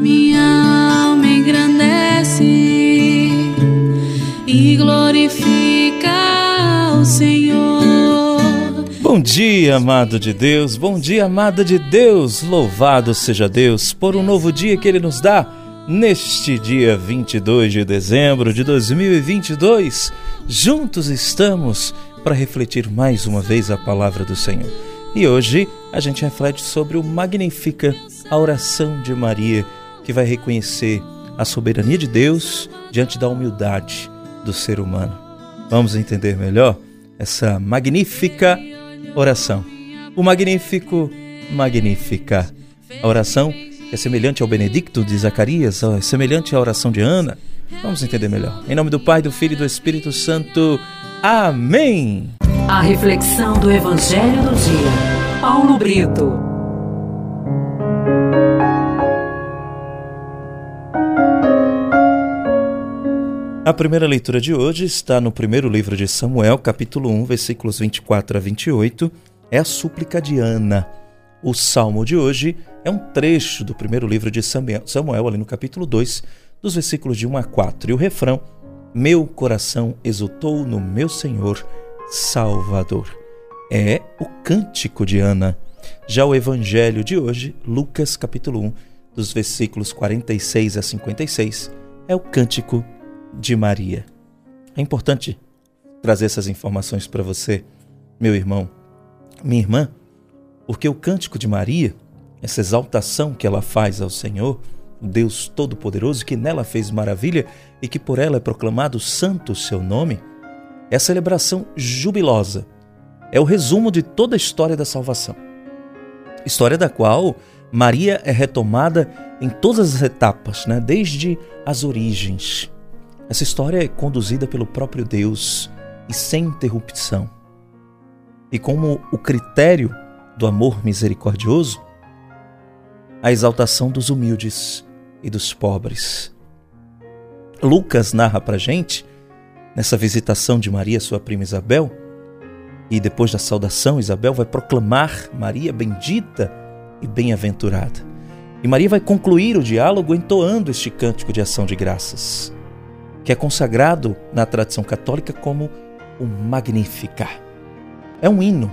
Minha alma engrandece e glorifica o Senhor. Bom dia, amado de Deus, bom dia, amada de Deus. Louvado seja Deus por um novo dia que Ele nos dá neste dia 22 de dezembro de 2022. Juntos estamos para refletir mais uma vez a palavra do Senhor. E hoje a gente reflete sobre o Magnifica, a oração de Maria, que vai reconhecer a soberania de Deus diante da humildade do ser humano. Vamos entender melhor essa magnífica oração. O magnífico Magnifica. A oração é semelhante ao Benedicto de Zacarias, é semelhante à oração de Ana. Vamos entender melhor. Em nome do Pai, do Filho e do Espírito Santo. Amém. A reflexão do Evangelho do Dia. Paulo Brito. A primeira leitura de hoje está no primeiro livro de Samuel, capítulo 1, versículos 24 a 28. É a súplica de Ana. O salmo de hoje é um trecho do primeiro livro de Samuel, ali no capítulo 2, dos versículos de 1 a 4. E o refrão: Meu coração exultou no meu Senhor Salvador. É o cântico de Ana. Já o evangelho de hoje, Lucas capítulo 1, dos versículos 46 a 56, é o cântico de Maria. É importante trazer essas informações para você, meu irmão, minha irmã, porque o cântico de Maria, essa exaltação que ela faz ao Senhor, Deus Todo-Poderoso, que nela fez maravilha e que por ela é proclamado santo o seu nome, é a celebração jubilosa. É o resumo de toda a história da salvação. História da qual Maria é retomada em todas as etapas, né? desde as origens. Essa história é conduzida pelo próprio Deus e sem interrupção. E como o critério do amor misericordioso, a exaltação dos humildes e dos pobres. Lucas narra para gente nessa visitação de Maria, sua prima Isabel, e depois da saudação, Isabel vai proclamar Maria bendita e bem-aventurada. E Maria vai concluir o diálogo entoando este cântico de ação de graças, que é consagrado na tradição católica como o Magnificat. É um hino,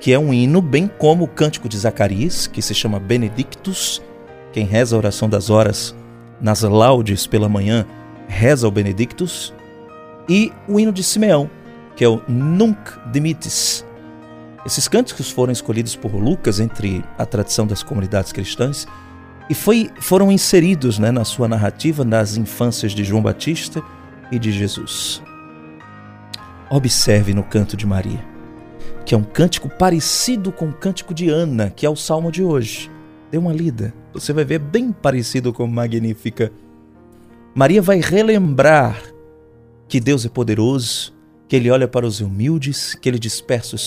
que é um hino bem como o cântico de Zacarias, que se chama Benedictus. Quem reza a oração das horas nas laudes pela manhã reza o Benedictus e o hino de Simeão, que é o Nunc Dimittis. Esses cânticos foram escolhidos por Lucas entre a tradição das comunidades cristãs e foi, foram inseridos né, na sua narrativa nas infâncias de João Batista e de Jesus. Observe no canto de Maria, que é um cântico parecido com o cântico de Ana, que é o salmo de hoje. Dê uma lida, você vai ver bem parecido com Magnífica. Maria vai relembrar que Deus é poderoso, que Ele olha para os humildes, que Ele dispersa os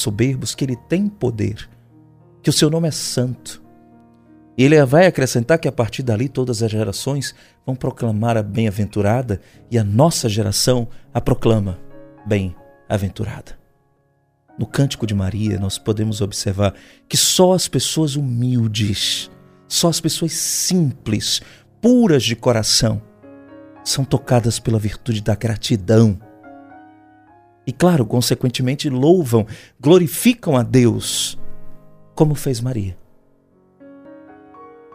soberbos, que Ele tem poder, que o seu nome é santo. E Ele vai acrescentar que a partir dali todas as gerações vão proclamar a bem-aventurada e a nossa geração a proclama bem-aventurada. No Cântico de Maria, nós podemos observar que só as pessoas humildes, só as pessoas simples, puras de coração, são tocadas pela virtude da gratidão. E, claro, consequentemente, louvam, glorificam a Deus, como fez Maria.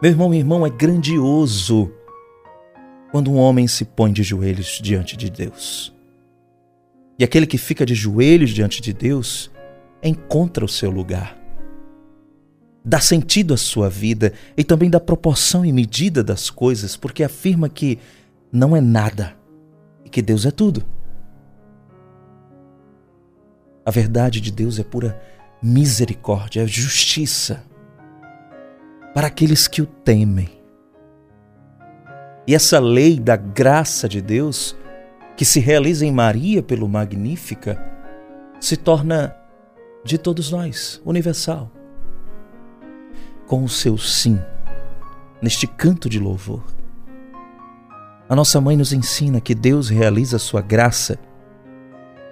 Meu irmão, meu irmão, é grandioso quando um homem se põe de joelhos diante de Deus. E aquele que fica de joelhos diante de Deus encontra o seu lugar. Dá sentido à sua vida e também dá proporção e medida das coisas, porque afirma que não é nada e que Deus é tudo. A verdade de Deus é pura misericórdia, é justiça para aqueles que o temem. E essa lei da graça de Deus, que se realiza em Maria pelo Magnífica, se torna de todos nós, universal. Com o seu sim, neste canto de louvor. A nossa mãe nos ensina que Deus realiza a sua graça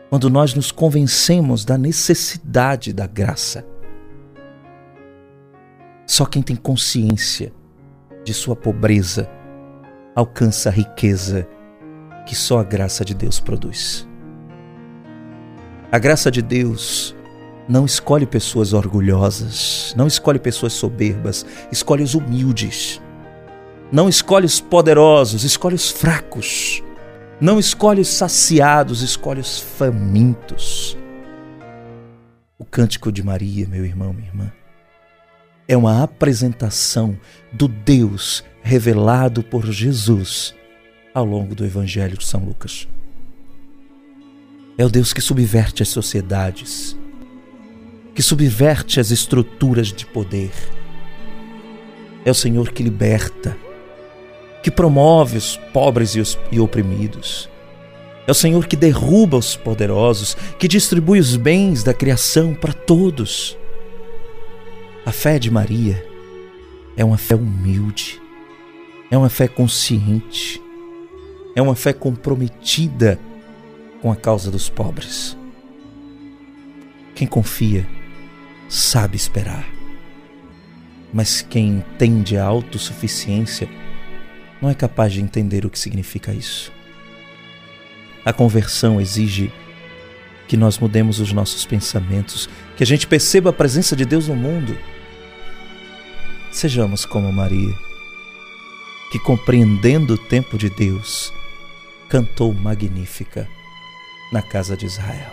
quando nós nos convencemos da necessidade da graça. Só quem tem consciência de sua pobreza, alcança a riqueza que só a graça de Deus produz. A graça de Deus não escolhe pessoas orgulhosas, não escolhe pessoas soberbas, escolhe os humildes. Não escolhe os poderosos, escolhe os fracos. Não escolhe os saciados, escolhe os famintos. O cântico de Maria, meu irmão, minha irmã, é uma apresentação do Deus revelado por Jesus ao longo do Evangelho de São Lucas. É o Deus que subverte as sociedades, que subverte as estruturas de poder. É o Senhor que liberta, que promove os pobres e, os, e oprimidos. É o Senhor que derruba os poderosos, que distribui os bens da criação para todos. A fé de Maria é uma fé humilde, é uma fé consciente, é uma fé comprometida com a causa dos pobres. Quem confia sabe esperar. Mas quem entende a autossuficiência não é capaz de entender o que significa isso. A conversão exige que nós mudemos os nossos pensamentos, que a gente perceba a presença de Deus no mundo. Sejamos como Maria, que compreendendo o tempo de Deus, cantou magnífica na casa de Israel.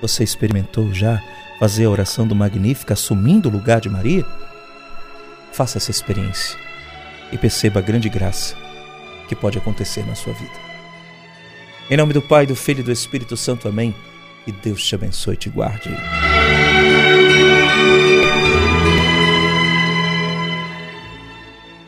Você experimentou já fazer a oração do Magnífica assumindo o lugar de Maria? Faça essa experiência e perceba a grande graça que pode acontecer na sua vida. Em nome do Pai, do Filho e do Espírito Santo, amém. E Deus te abençoe e te guarde.